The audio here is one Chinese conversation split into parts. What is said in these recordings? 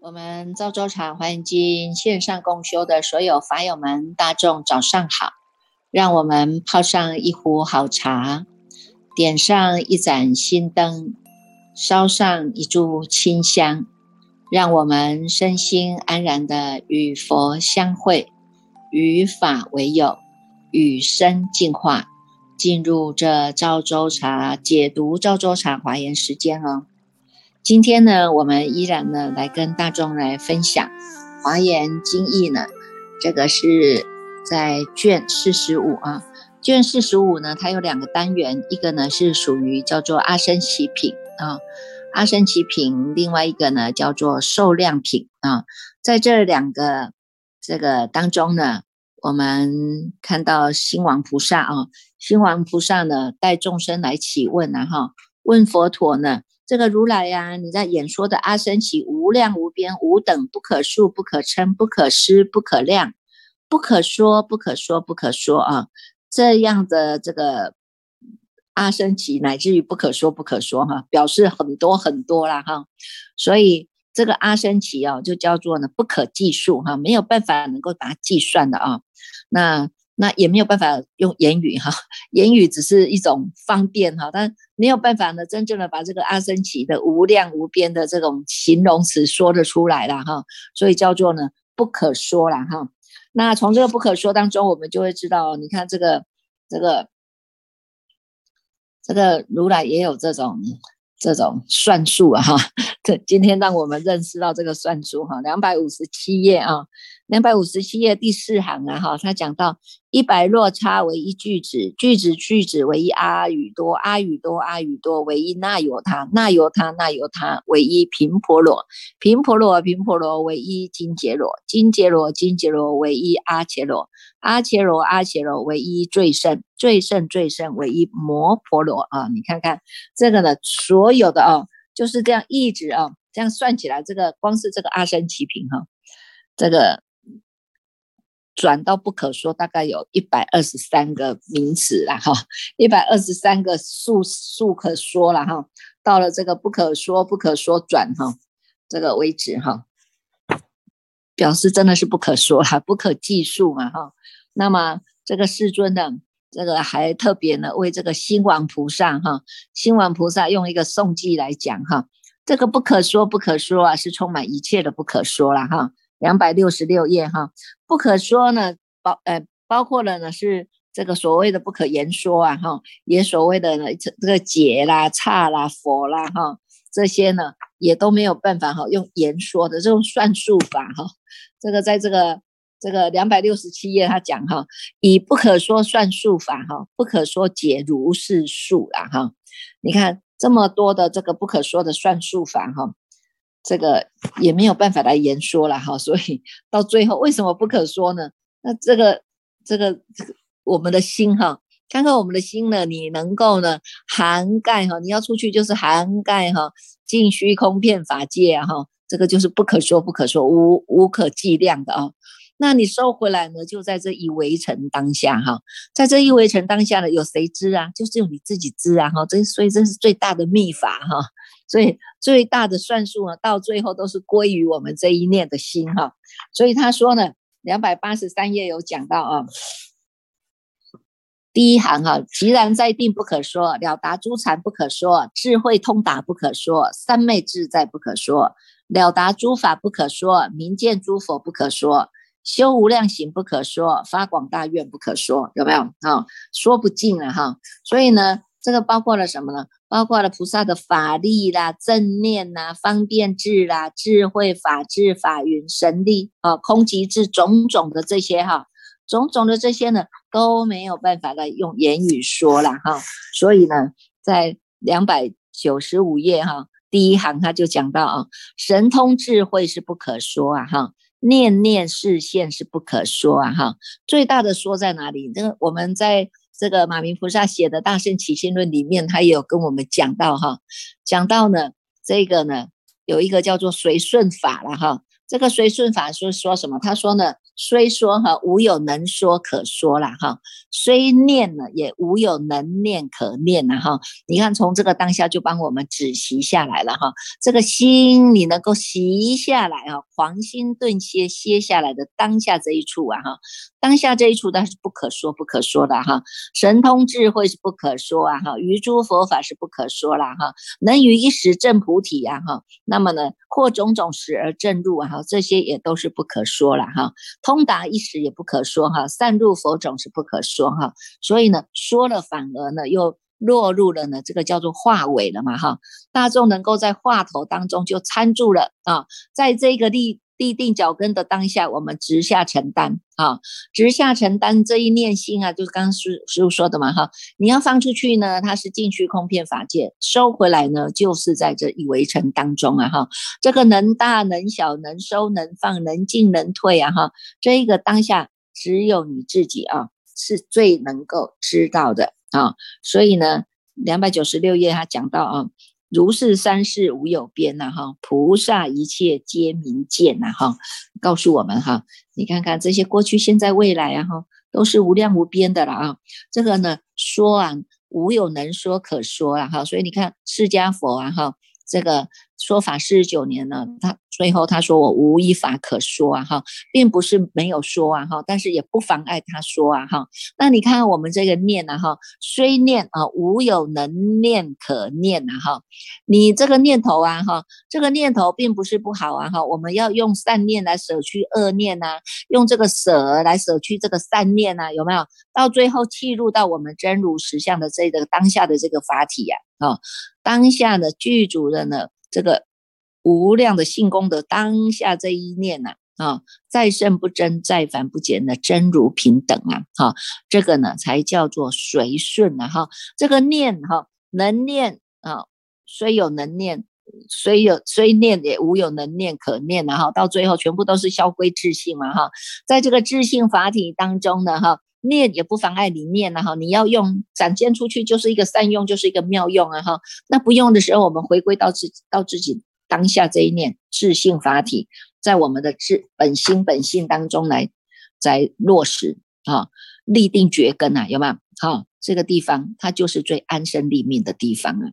我们赵州场欢迎进线上共修的所有法友们，大众早上好！让我们泡上一壶好茶，点上一盏心灯，烧上一炷清香，让我们身心安然的与佛相会，与法为友，与生进化，进入这赵州茶解读赵州茶华严时间哦。今天呢，我们依然呢来跟大众来分享《华严经义》呢，这个是在卷四十五啊。卷四十五呢，它有两个单元，一个呢是属于叫做阿僧祇品啊，阿僧祇品；另外一个呢叫做受量品啊。在这两个这个当中呢，我们看到新王菩萨啊，新王菩萨呢带众生来起问啊，哈，问佛陀呢。这个如来呀，你在演说的阿僧祇无量无边无等不可数不可称不可思不可量不可说不可说不可说啊，这样的这个阿僧祇乃至于不可说不可说哈，表示很多很多啦哈，所以这个阿僧祇哦，就叫做呢不可计数哈，没有办法能够把它计算的啊，那。那也没有办法用言语哈，言语只是一种方便哈，但没有办法呢，真正的把这个阿僧祇的无量无边的这种形容词说得出来了哈，所以叫做呢不可说了哈。那从这个不可说当中，我们就会知道，你看这个这个这个如来也有这种这种算术啊哈。今天让我们认识到这个算术哈，两百五十七页啊。两百五十七页第四行啊，哈，他讲到一百落差为一句子，句子句子为一阿语多，阿语多阿语多为一那由他，那由他那由他为一频婆罗，频婆罗频婆罗为一金杰罗，金杰罗金杰罗为一阿切罗，阿切罗阿切罗为一最胜，最胜最胜为一摩婆罗啊！你看看这个呢，所有的啊，就是这样一直啊，这样算起来，这个光是这个阿僧祇品哈，这个。转到不可说，大概有一百二十三个名词了哈，一百二十三个数数可说了哈，到了这个不可说不可说转哈，这个为止哈，表示真的是不可说了，不可计数嘛哈。那么这个世尊呢，这个还特别呢为这个心王菩萨哈，心王菩萨用一个颂记来讲哈，这个不可说不可说啊，是充满一切的不可说了哈。两百六十六页哈，不可说呢，包呃包括了呢是这个所谓的不可言说啊哈，也所谓的呢这个解啦、差啦、佛啦哈，这些呢也都没有办法哈用言说的这种算术法哈，这个在这个这个两百六十七页他讲哈，以不可说算术法哈，不可说解如是数啦哈，你看这么多的这个不可说的算术法哈。这个也没有办法来言说了哈，所以到最后为什么不可说呢？那这个这个这个我们的心哈，看看我们的心呢，你能够呢涵盖哈，你要出去就是涵盖哈，尽虚空遍法界哈，这个就是不可说不可说无无可计量的啊。那你收回来呢，就在这一围城当下哈，在这一围城当下呢，有谁知啊？就只有你自己知啊哈，这所以这是最大的秘法哈。所以最大的算术呢，到最后都是归于我们这一念的心哈。所以他说呢，两百八十三页有讲到啊，第一行哈，寂然在定不可说，了达诸禅不可说，智慧通达不可说，三昧自在不可说，了达诸法不可说，明见诸佛不可说，修无量行不可说，发广大愿不可说，有没有啊？说不尽了哈。所以呢。这个包括了什么呢？包括了菩萨的法力啦、正念呐、方便智啦、智慧法智、法云神力啊、空即智种种的这些哈，种种的这些呢都没有办法来用言语说了哈。所以呢，在两百九十五页哈第一行他就讲到啊，神通智慧是不可说啊哈，念念视线是不可说啊哈。最大的说在哪里？这个我们在。这个马明菩萨写的《大圣起心论》里面，他也有跟我们讲到哈，讲到呢，这个呢有一个叫做随顺法了哈，这个虽顺法是说什么？他说呢，虽说哈无有能说可说了哈，虽念呢也无有能念可念了哈。你看从这个当下就帮我们止息下来了哈，这个心你能够习下来啊，狂心顿歇歇下来的当下这一处啊哈，当下这一处它是不可说不可说的哈，神通智慧是不可说啊哈，于诸佛法是不可说了哈，能于一时证菩提呀哈，那么呢或种种时而证入啊。这些也都是不可说了哈，通达一时也不可说哈，散入佛种是不可说哈，所以呢，说了反而呢又落入了呢这个叫做化尾了嘛哈，大众能够在话头当中就参住了啊，在这个立。立定脚跟的当下，我们直下承担啊，直下承担这一念心啊，就是刚刚师师傅说的嘛哈，你要放出去呢，它是进去空片法界，收回来呢，就是在这一围城当中啊哈，这个能大能小，能收能放，能进能退啊哈，这一个当下只有你自己啊，是最能够知道的啊，所以呢，两百九十六页他讲到啊。如是三世无有边呐哈，菩萨一切皆明见呐哈，告诉我们哈，你看看这些过去、现在、未来啊哈，都是无量无边的了啊。这个呢说啊，无有能说可说了哈，所以你看释迦佛啊哈，这个。说法四十九年了，他最后他说我无一法可说啊哈，并不是没有说啊哈，但是也不妨碍他说啊哈。那你看我们这个念啊哈，虽念啊无有能念可念啊哈，你这个念头啊哈，这个念头并不是不好啊哈，我们要用善念来舍去恶念呐，用这个舍来舍去这个善念呐，有没有？到最后契入到我们真如实相的这个当下的这个法体呀啊，啊当下的具足的呢？这个无量的性功德，当下这一念呐，啊，再胜不争，再凡不减的真如平等啊，哈，这个呢才叫做随顺啊，哈，这个念哈能念啊，虽有能念，虽有虽念也无有能念可念啊，哈，到最后全部都是消归自性嘛，哈，在这个自性法体当中呢，哈。念也不妨碍你念了哈，你要用展现出去就是一个善用，就是一个妙用啊哈。那不用的时候，我们回归到自到自己当下这一念自性法体，在我们的自本心本性当中来在落实啊，立定觉根啊，有没有？好，这个地方它就是最安身立命的地方啊。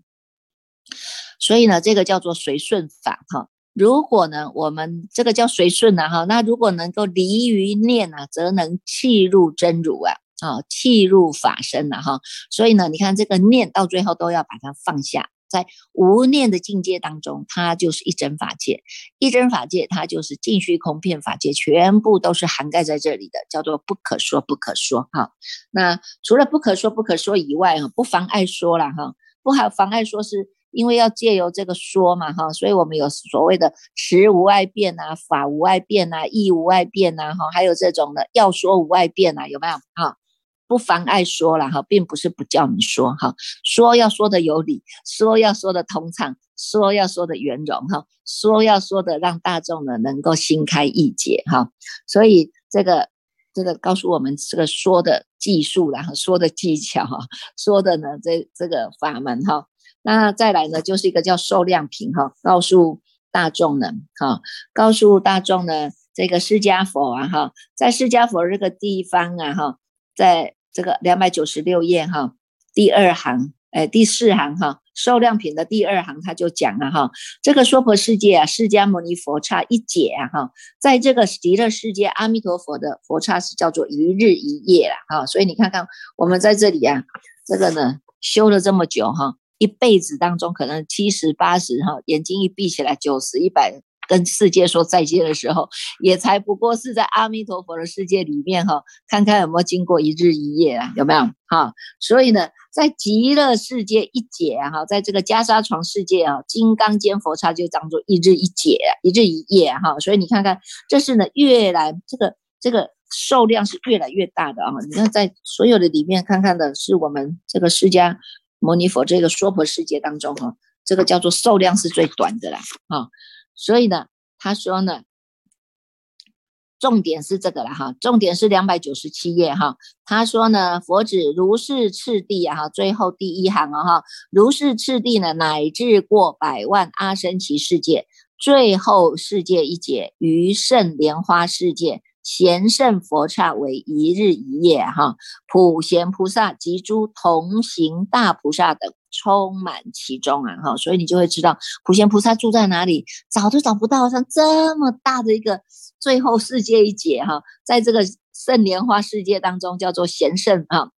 所以呢，这个叫做随顺法哈。如果呢，我们这个叫随顺啊，哈，那如果能够离于念啊，则能契入真如啊，啊，契入法身了哈。所以呢，你看这个念到最后都要把它放下，在无念的境界当中，它就是一真法界，一真法界它就是尽虚空片法界，全部都是涵盖在这里的，叫做不可说不可说哈。那除了不可说不可说以外哈，不妨碍说了哈，不好妨碍说是。因为要借由这个说嘛，哈，所以我们有所谓的持无外变呐，法无外变呐，义无外变呐，哈，还有这种的要说无外变呐，有没有？哈，不妨碍说了哈，并不是不叫你说哈，说要说的有理，说要说的通畅，说要说的圆融哈，说要说的让大众呢能够心开意解哈，所以这个这个告诉我们这个说的技术然后说的技巧哈，说的呢这这个法门哈。那再来呢，就是一个叫受量品哈，告诉大众呢，哈，告诉大众呢，这个释迦佛啊，哈，在释迦佛这个地方啊，哈，在这个两百九十六页哈，第二行，哎，第四行哈，受量品的第二行，他就讲了哈，这个娑婆世界啊，释迦牟尼佛刹一解啊，哈，在这个极乐世界，阿弥陀佛的佛刹是叫做一日一夜啦，哈，所以你看看我们在这里啊，这个呢修了这么久哈。一辈子当中，可能七十八十哈，眼睛一闭起来，九十一百，跟世界说再见的时候，也才不过是在阿弥陀佛的世界里面哈，看看有没有经过一日一夜啊，有没有哈？所以呢，在极乐世界一解哈，在这个袈裟床世界啊，金刚间佛刹就当做一日一解，一日一夜哈。所以你看看，这是呢，越来这个这个数量是越来越大的啊。你看在所有的里面看看的是我们这个释迦。摩尼佛这个娑婆世界当中，哈，这个叫做寿量是最短的啦，啊，所以呢，他说呢，重点是这个了哈，重点是两百九十七页哈，他说呢，佛指如是次第啊，哈，最后第一行啊，哈，如是次第呢，乃至过百万阿僧祇世界，最后世界一劫，余胜莲花世界。贤圣佛刹为一日一夜哈，普贤菩萨及诸同行大菩萨等充满其中啊哈，所以你就会知道普贤菩萨住在哪里，找都找不到，像这么大的一个最后世界一节哈，在这个圣莲花世界当中叫做贤圣啊，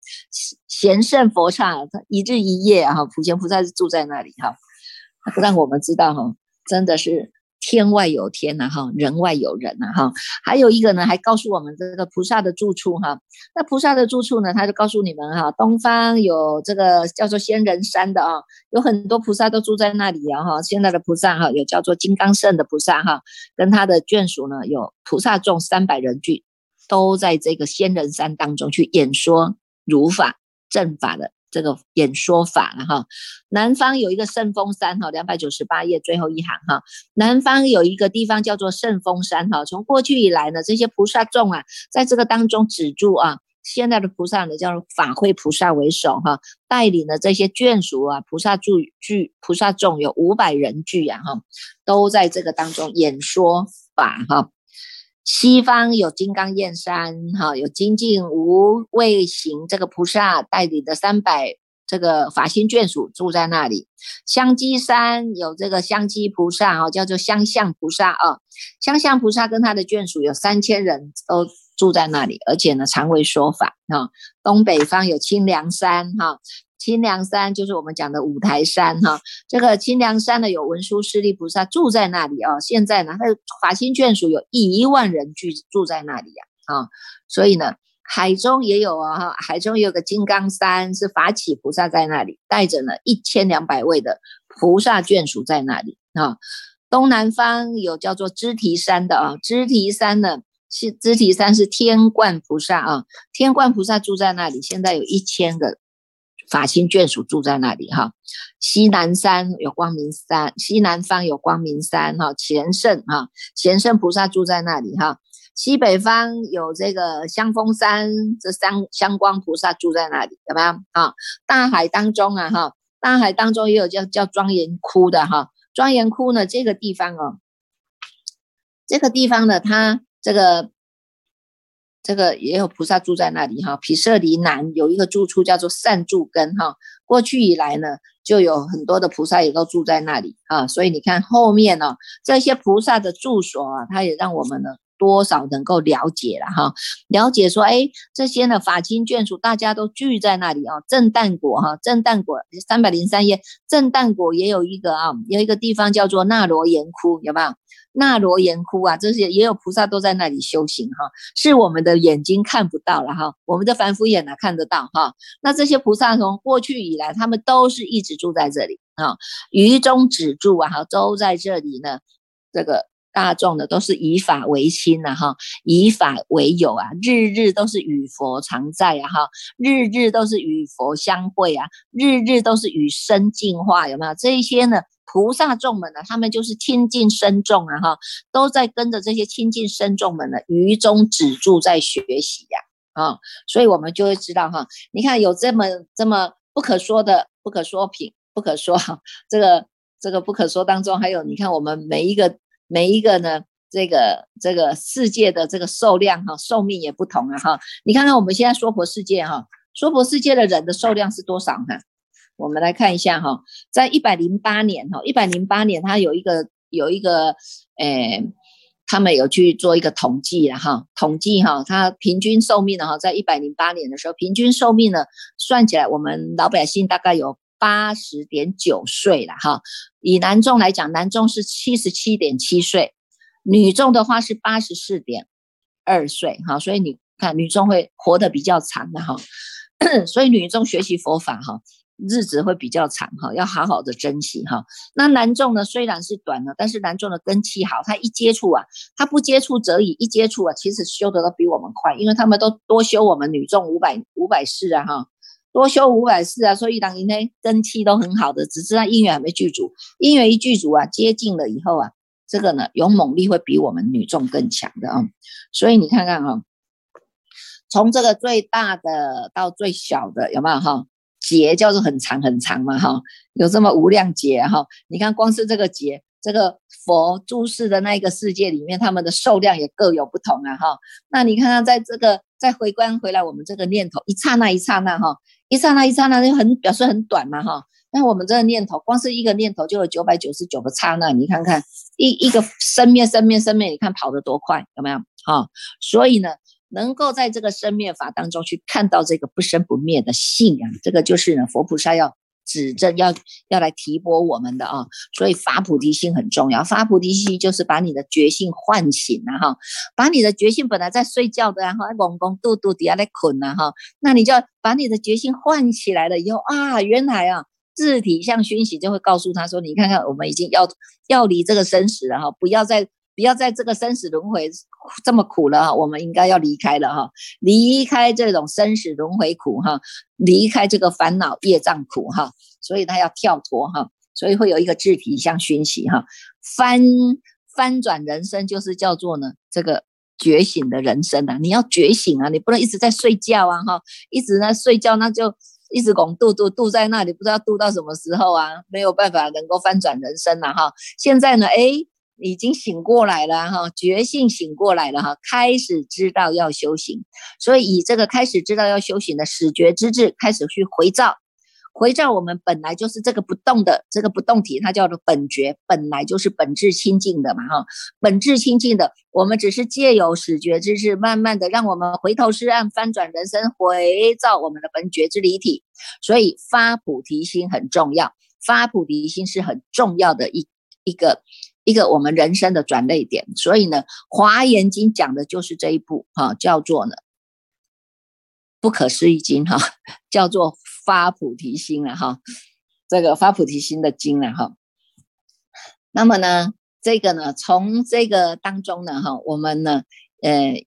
贤圣佛刹一日一夜哈，普贤菩萨是住在那里哈，不让我们知道哈，真的是。天外有天呐，哈，人外有人呐，哈，还有一个呢，还告诉我们这个菩萨的住处哈。那菩萨的住处呢，他就告诉你们哈，东方有这个叫做仙人山的啊，有很多菩萨都住在那里啊，哈。现在的菩萨哈，有叫做金刚圣的菩萨哈，跟他的眷属呢，有菩萨众三百人聚，都在这个仙人山当中去演说如法正法的。这个演说法了哈，南方有一个圣峰山哈，两百九十八页最后一行哈，南方有一个地方叫做圣峰山哈，从过去以来呢，这些菩萨众啊，在这个当中止住啊，现在的菩萨呢叫法会菩萨为首哈，带领的这些眷属啊，菩萨住聚菩萨众有五百人聚呀哈，都在这个当中演说法哈。西方有金刚燕山，哈，有精进无畏行这个菩萨带领的三百这个法心眷属住在那里。香积山有这个香积菩萨，哈，叫做香象菩萨啊。香象菩萨跟他的眷属有三千人都住在那里，而且呢，常为说法啊。东北方有清凉山，哈。清凉山就是我们讲的五台山哈，这个清凉山呢有文殊师利菩萨住在那里啊。现在呢，他的法心眷属有一万人居住在那里呀啊，所以呢，海中也有啊，海中也有个金刚山，是法起菩萨在那里，带着呢一千两百位的菩萨眷属在那里啊。东南方有叫做支提山的啊，支提山呢是支提山是天冠菩萨啊，天冠菩萨住在那里，现在有一千个。法心眷属住在那里哈，西南山有光明山，西南方有光明山哈，贤圣哈，贤圣菩萨住在那里哈，西北方有这个香峰山，这香香光菩萨住在那里，有没有啊？大海当中啊哈，大海当中也有叫叫庄严窟的哈，庄严窟呢这个地方哦，这个地方呢它这个。这个也有菩萨住在那里哈，毗舍离南有一个住处叫做善住根哈，过去以来呢，就有很多的菩萨也都住在那里啊，所以你看后面呢，这些菩萨的住所啊，它也让我们呢多少能够了解了哈，了解说，哎，这些呢法经眷属大家都聚在那里啊，正旦果哈，正旦果三百零三页，正旦果也有一个啊，有一个地方叫做那罗延窟，有没有？那罗延窟啊，这些也有菩萨都在那里修行哈，是我们的眼睛看不到了哈，我们的凡夫眼哪看得到哈？那这些菩萨从过去以来，他们都是一直住在这里啊，于中止住啊，哈，都在这里呢。这个大众的，都是以法为亲呐哈，以法为友啊，日日都是与佛常在啊哈，日日都是与佛相会啊，日日都是与生净化，有没有这一些呢？菩萨众们呢，他们就是亲近深众啊，哈，都在跟着这些亲近深众们呢，于中止住在学习呀，啊，所以我们就会知道哈，你看有这么这么不可说的不可说品，不可说哈，这个这个不可说当中还有，你看我们每一个每一个呢，这个这个世界的这个寿量哈，寿命也不同啊，哈，你看看我们现在娑婆世界哈，娑婆世界的人的寿量是多少哈？我们来看一下哈，在一百零八年哈，一百零八年它有一个有一个诶，他们有去做一个统计了哈，统计哈，它平均寿命呢哈，在一百零八年的时候，平均寿命呢算起来，我们老百姓大概有八十点九岁了哈。以男众来讲，男众是七十七点七岁，女众的话是八十四点二岁哈，所以你看女众会活得比较长的哈，所以女众学习佛法哈。日子会比较长哈，要好好的珍惜哈。那男众呢，虽然是短了，但是男众的根气好，他一接触啊，他不接触则已，一接触啊，其实修的都比我们快，因为他们都多修我们女众五百五百世啊哈，多修五百次啊，所以当今天根气都很好的，只是他姻缘还没具足，姻缘一具足啊，接近了以后啊，这个呢有猛力会比我们女众更强的啊，所以你看看哈，从这个最大的到最小的有没有哈？劫叫做很长很长嘛哈，有这么无量劫哈，你看光是这个劫，这个佛注视的那个世界里面，他们的受量也各有不同啊哈。那你看看，在这个再回观回来，我们这个念头一刹那一刹那哈，一刹那一刹那就很表示很短嘛哈。那我们这个念头，光是一个念头就有九百九十九个刹那，你看看一一个生灭生灭生灭，你看跑得多快，有没有？哈，所以呢，能够在这个生灭法当中去看到这个不生不灭的信仰，这个就是呢佛菩萨要。指正要要来提拨我们的啊，所以发菩提心很重要。发菩提心就是把你的觉性唤醒了哈，把你的觉性本来在睡觉的，然后懵懵度度底下在困了哈，那你就要把你的觉性唤起来了以后啊，原来啊，自体相熏习就会告诉他说，你看看我们已经要要离这个生死了哈，不要再。不要在这个生死轮回这么苦了哈，我们应该要离开了哈，离开这种生死轮回苦哈，离开这个烦恼业障苦哈，所以他要跳脱哈，所以会有一个智体相熏习哈，翻翻转人生就是叫做呢这个觉醒的人生啊，你要觉醒啊，你不能一直在睡觉啊哈，一直在睡觉那就一直拱度度度在那里，不知道度到什么时候啊，没有办法能够翻转人生了哈，现在呢哎。已经醒过来了哈，觉性醒过来了哈，开始知道要修行，所以以这个开始知道要修行的始觉之智，开始去回照，回照我们本来就是这个不动的这个不动体，它叫做本觉，本来就是本质清净的嘛哈，本质清净的，我们只是借由始觉之智，慢慢的让我们回头是岸，翻转人生，回照我们的本觉之离体，所以发菩提心很重要，发菩提心是很重要的一一个。一个我们人生的转捩点，所以呢，《华严经》讲的就是这一部哈，叫做呢不可思议经哈，叫做发菩提心了哈，这个发菩提心的经了哈。那么呢，这个呢，从这个当中呢哈，我们呢，呃，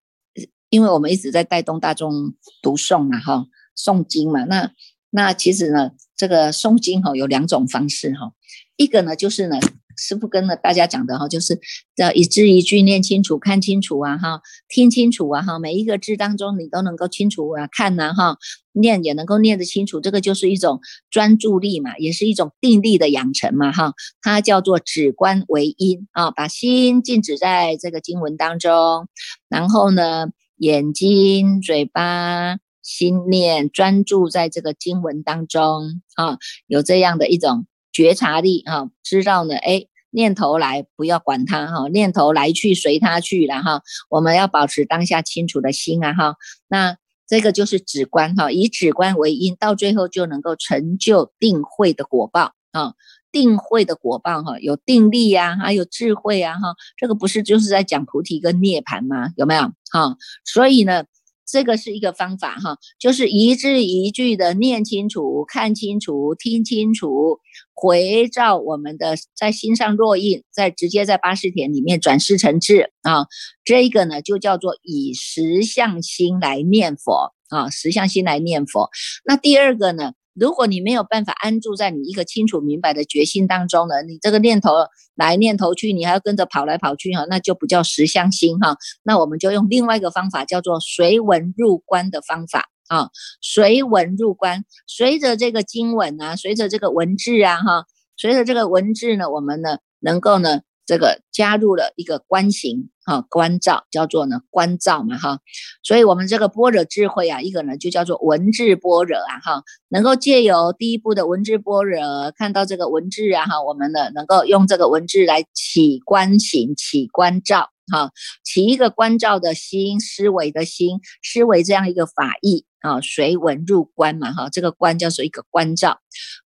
因为我们一直在带动大众读诵嘛哈，诵经嘛，那那其实呢，这个诵经哈有两种方式哈，一个呢就是呢。师傅跟了大家讲的哈，就是要一字一句念清楚、看清楚啊哈，听清楚啊哈，每一个字当中你都能够清楚啊看呐哈，念也能够念得清楚，这个就是一种专注力嘛，也是一种定力的养成嘛哈，它叫做止观为因啊，把心静止在这个经文当中，然后呢，眼睛、嘴巴、心念专注在这个经文当中啊，有这样的一种。觉察力哈，知道呢，哎，念头来不要管它哈，念头来去随它去了哈，我们要保持当下清楚的心啊哈，那这个就是止观哈，以止观为因，到最后就能够成就定慧的果报啊，定慧的果报哈，有定力呀，还有智慧啊哈，这个不是就是在讲菩提跟涅槃吗？有没有哈？所以呢。这个是一个方法哈，就是一字一句的念清楚、看清楚、听清楚，回照我们的在心上落印，再直接在八识田里面转世成智啊。这个呢就叫做以实相心来念佛啊，实相心来念佛。那第二个呢？如果你没有办法安住在你一个清楚明白的决心当中呢，你这个念头来念头去，你还要跟着跑来跑去哈，那就不叫实相心哈。那我们就用另外一个方法，叫做随文入观的方法啊，随文入观，随着这个经文啊，随着这个文字啊哈，随着这个文字呢，我们呢能够呢。这个加入了一个观行哈，观照叫做呢观照嘛哈，所以我们这个般若智慧啊，一个呢就叫做文字般若啊哈，能够借由第一步的文字般若，看到这个文字啊哈，我们呢能够用这个文字来起观行，起观照哈，起一个观照的心，思维的心，思维这样一个法义。啊，随文入观嘛，哈，这个观叫做一个观照，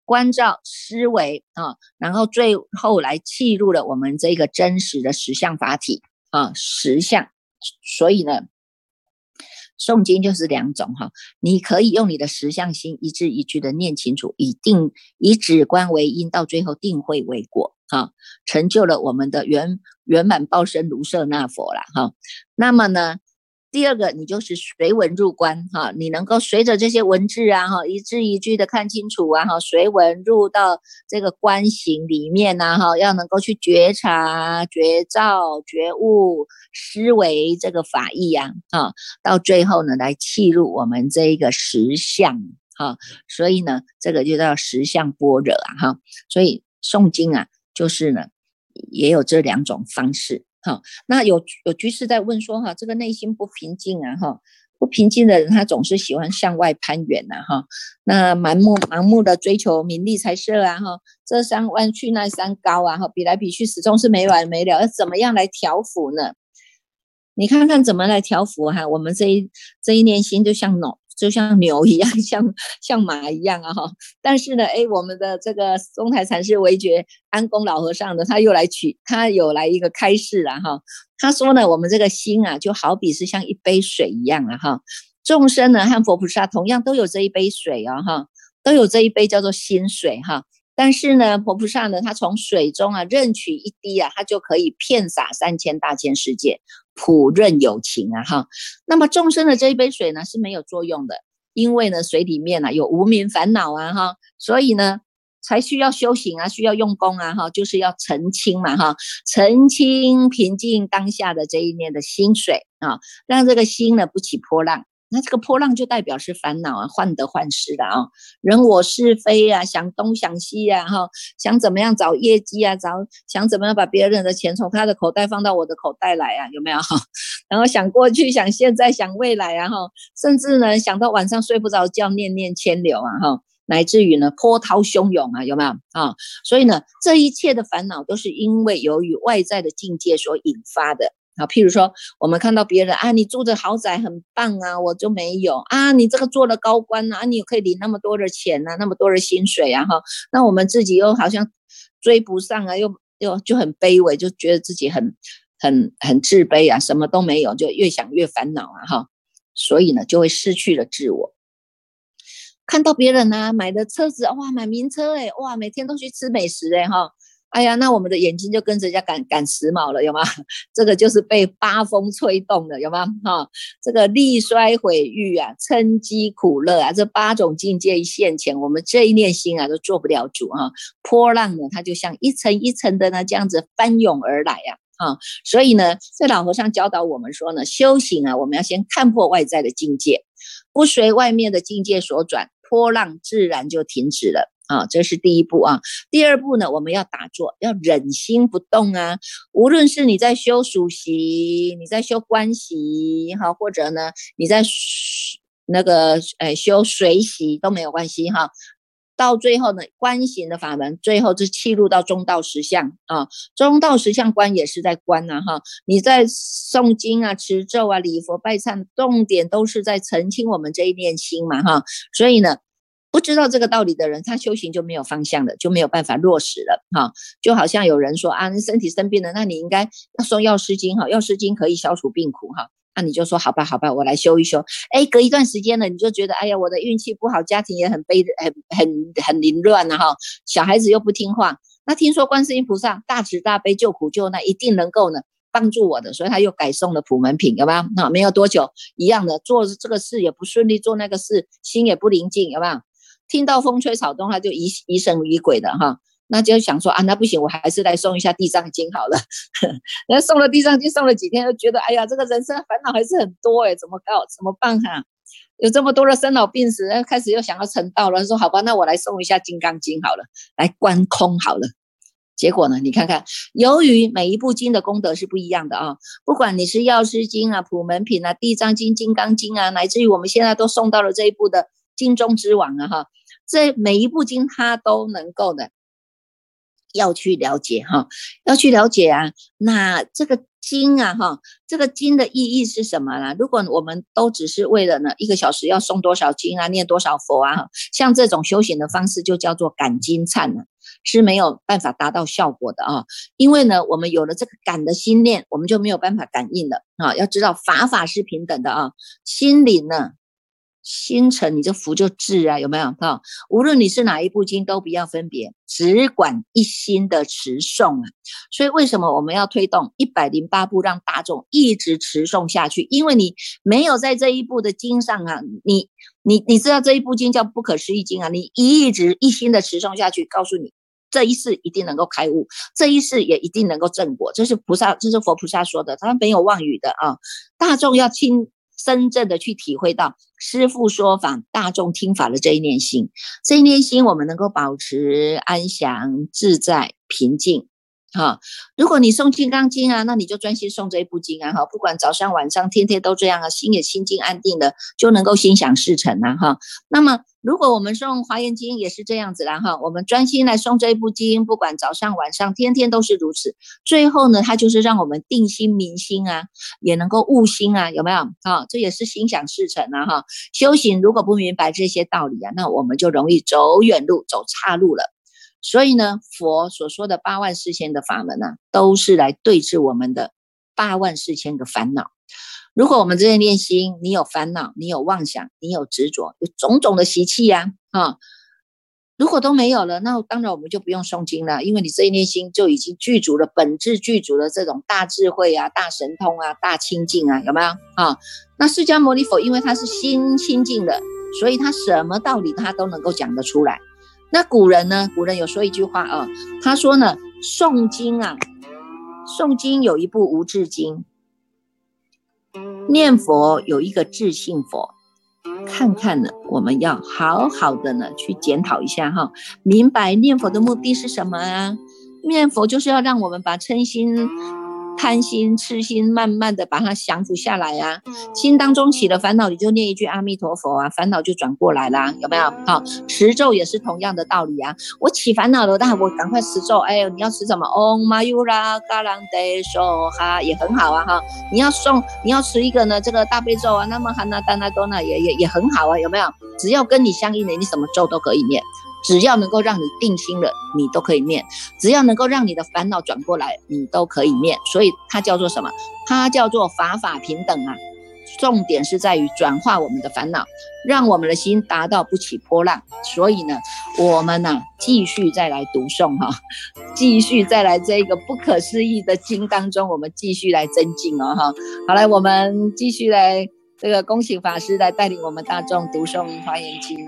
观照思维啊，然后最后来记入了我们这个真实的实相法体啊，实相。所以呢，诵经就是两种哈，你可以用你的实相心一字一句的念清楚，以定以止观为因，到最后定慧为果啊，成就了我们的圆圆满报身如舍那佛了哈。那么呢？第二个，你就是随文入观哈，你能够随着这些文字啊哈，一字一句的看清楚啊哈，随文入到这个观行里面呐哈，要能够去觉察、觉照、觉悟、思维这个法义呀啊，到最后呢来契入我们这一个实相哈，所以呢，这个就叫实相般若啊哈，所以诵经啊，就是呢也有这两种方式。哈，那有有居士在问说，哈，这个内心不平静啊，哈，不平静的人他总是喜欢向外攀援呐，哈，那盲目盲目的追求名利财色啊，哈，这山弯去那山高啊，哈，比来比去始终是没完没了，要怎么样来调伏呢？你看看怎么来调伏哈？我们这一这一念心就像脑。就像牛一样，像像马一样啊哈！但是呢，哎，我们的这个中台禅师维觉安公老和尚呢，他又来取，他有来一个开示了哈。他说呢，我们这个心啊，就好比是像一杯水一样啊哈。众生呢和佛菩萨同样都有这一杯水啊哈，都有这一杯叫做心水哈。但是呢，婆菩萨呢，他从水中啊任取一滴啊，他就可以遍洒三千大千世界。普润有情啊哈，那么众生的这一杯水呢是没有作用的，因为呢水里面呢有无名烦恼啊哈，所以呢才需要修行啊，需要用功啊哈，就是要澄清嘛哈，澄清平静当下的这一念的心水啊，让这个心呢不起波浪。那这个波浪就代表是烦恼啊，患得患失的啊，人我是非啊，想东想西啊，哈，想怎么样找业绩啊，找想怎么样把别人的钱从他的口袋放到我的口袋来啊，有没有？然后想过去，想现在，想未来啊，哈，甚至呢想到晚上睡不着觉，念念牵流啊，哈，乃至于呢波涛汹涌啊，有没有啊？所以呢，这一切的烦恼都是因为由于外在的境界所引发的。啊，譬如说，我们看到别人啊，你住的豪宅很棒啊，我就没有啊。你这个做了高官啊，你可以领那么多的钱呐，那么多的薪水啊，哈。那我们自己又好像追不上啊，又又就很卑微，就觉得自己很很很自卑啊，什么都没有，就越想越烦恼啊，哈。所以呢，就会失去了自我。看到别人呢，买的车子哇，买名车哎，哇，每天都去吃美食哎，哈。哎呀，那我们的眼睛就跟着人家赶赶时髦了，有吗？这个就是被八风吹动的，有吗？哈，这个力衰毁誉啊，嗔饥苦乐啊，这八种境界一现前，我们这一念心啊都做不了主哈。波浪呢，它就像一层一层的呢这样子翻涌而来呀，啊。所以呢，这老和尚教导我们说呢，修行啊，我们要先看破外在的境界，不随外面的境界所转，波浪自然就停止了。啊，这是第一步啊。第二步呢，我们要打坐，要忍心不动啊。无论是你在修属习，你在修观习，哈，或者呢，你在那个诶修随习都没有关系哈。到最后呢，观行的法门，最后是切入到中道实相啊。中道实相观也是在观呐哈。你在诵经啊、持咒啊、礼佛拜忏，重点都是在澄清我们这一念心嘛哈。所以呢。不知道这个道理的人，他修行就没有方向了，就没有办法落实了哈。就好像有人说啊，你身体生病了，那你应该要送药师经哈，药师经可以消除病苦哈。那你就说好吧，好吧，我来修一修。哎，隔一段时间了，你就觉得哎呀，我的运气不好，家庭也很悲，很很很凌乱了哈。小孩子又不听话，那听说观世音菩萨大慈大悲救苦救难，一定能够呢帮助我的，所以他又改送了普门品，有没有？那没有多久，一样的做这个事也不顺利，做那个事心也不宁静，有没有？听到风吹草动，他就疑疑神疑鬼的哈，那就想说啊，那不行，我还是来送一下地藏经好了。那送了地藏经，送了几天，就觉得哎呀，这个人生烦恼还是很多哎，怎么搞？怎么办哈？有这么多的生老病死，开始又想要成道了。说好吧，那我来送一下金刚经好了，来观空好了。结果呢，你看看，由于每一部经的功德是不一样的啊，不管你是药师经啊、普门品啊、地藏经、金刚经啊，乃至于我们现在都送到了这一部的。经中之王啊，哈，这每一部经他都能够的，要去了解哈，要去了解啊。那这个经啊，哈，这个经的意义是什么呢？如果我们都只是为了呢，一个小时要诵多少经啊，念多少佛啊，像这种修行的方式就叫做感经忏呢，是没有办法达到效果的啊。因为呢，我们有了这个感的心念，我们就没有办法感应了啊。要知道法法是平等的啊，心灵呢。心诚，你这福就至啊，有没有？哈，无论你是哪一部经，都不要分别，只管一心的持诵啊。所以为什么我们要推动一百零八部，让大众一直持诵下去？因为你没有在这一部的经上啊，你你你知道这一部经叫不可思议经啊，你一直一心的持诵下去，告诉你这一世一定能够开悟，这一世也一定能够正果，这是菩萨，这是佛菩萨说的，他没有妄语的啊。大众要亲。真正的去体会到师父说法、大众听法的这一念心，这一念心，我们能够保持安详、自在、平静。哈，如果你诵金刚经啊，那你就专心诵这一部经啊，哈，不管早上晚上，天天都这样啊，心也心静安定的，就能够心想事成啊，哈。那么，如果我们诵华严经也是这样子啦，哈，我们专心来诵这一部经，不管早上晚上，天天都是如此。最后呢，它就是让我们定心明心啊，也能够悟心啊，有没有？啊，这也是心想事成啊，哈。修行如果不明白这些道理啊，那我们就容易走远路，走岔路了。所以呢，佛所说的八万四千的法门呢，都是来对治我们的八万四千个烦恼。如果我们这些练心，你有烦恼，你有妄想，你有执着，有种种的习气呀，啊，如果都没有了，那当然我们就不用诵经了，因为你这一念心就已经具足了本质具足的这种大智慧啊、大神通啊、大清净啊，有没有啊？那释迦牟尼佛因为他是心清净的，所以他什么道理他都能够讲得出来。那古人呢？古人有说一句话啊，他说呢，诵经啊，诵经有一部无字经，念佛有一个自信佛。看看呢，我们要好好的呢去检讨一下哈，明白念佛的目的是什么啊？念佛就是要让我们把嗔心。贪心、痴心，慢慢的把它降服下来啊。心当中起了烦恼，你就念一句阿弥陀佛啊，烦恼就转过来啦，有没有？好，持咒也是同样的道理啊。我起烦恼了，那我赶快持咒。哎呦，你要持什么？Om Mayura Garande Soha 也很好啊哈。你要送，你要持一个呢，这个大悲咒啊，那么哈那丹那多那也也也很好啊，有没有？只要跟你相应的，你什么咒都可以念。只要能够让你定心了，你都可以念；只要能够让你的烦恼转过来，你都可以念。所以它叫做什么？它叫做法法平等啊！重点是在于转化我们的烦恼，让我们的心达到不起波浪。所以呢，我们呢继续再来读诵哈，继续再来这个不可思议的经当中，我们继续来增进哦哈。好来，我们继续来这个恭请法师来带领我们大众读诵《华严经》。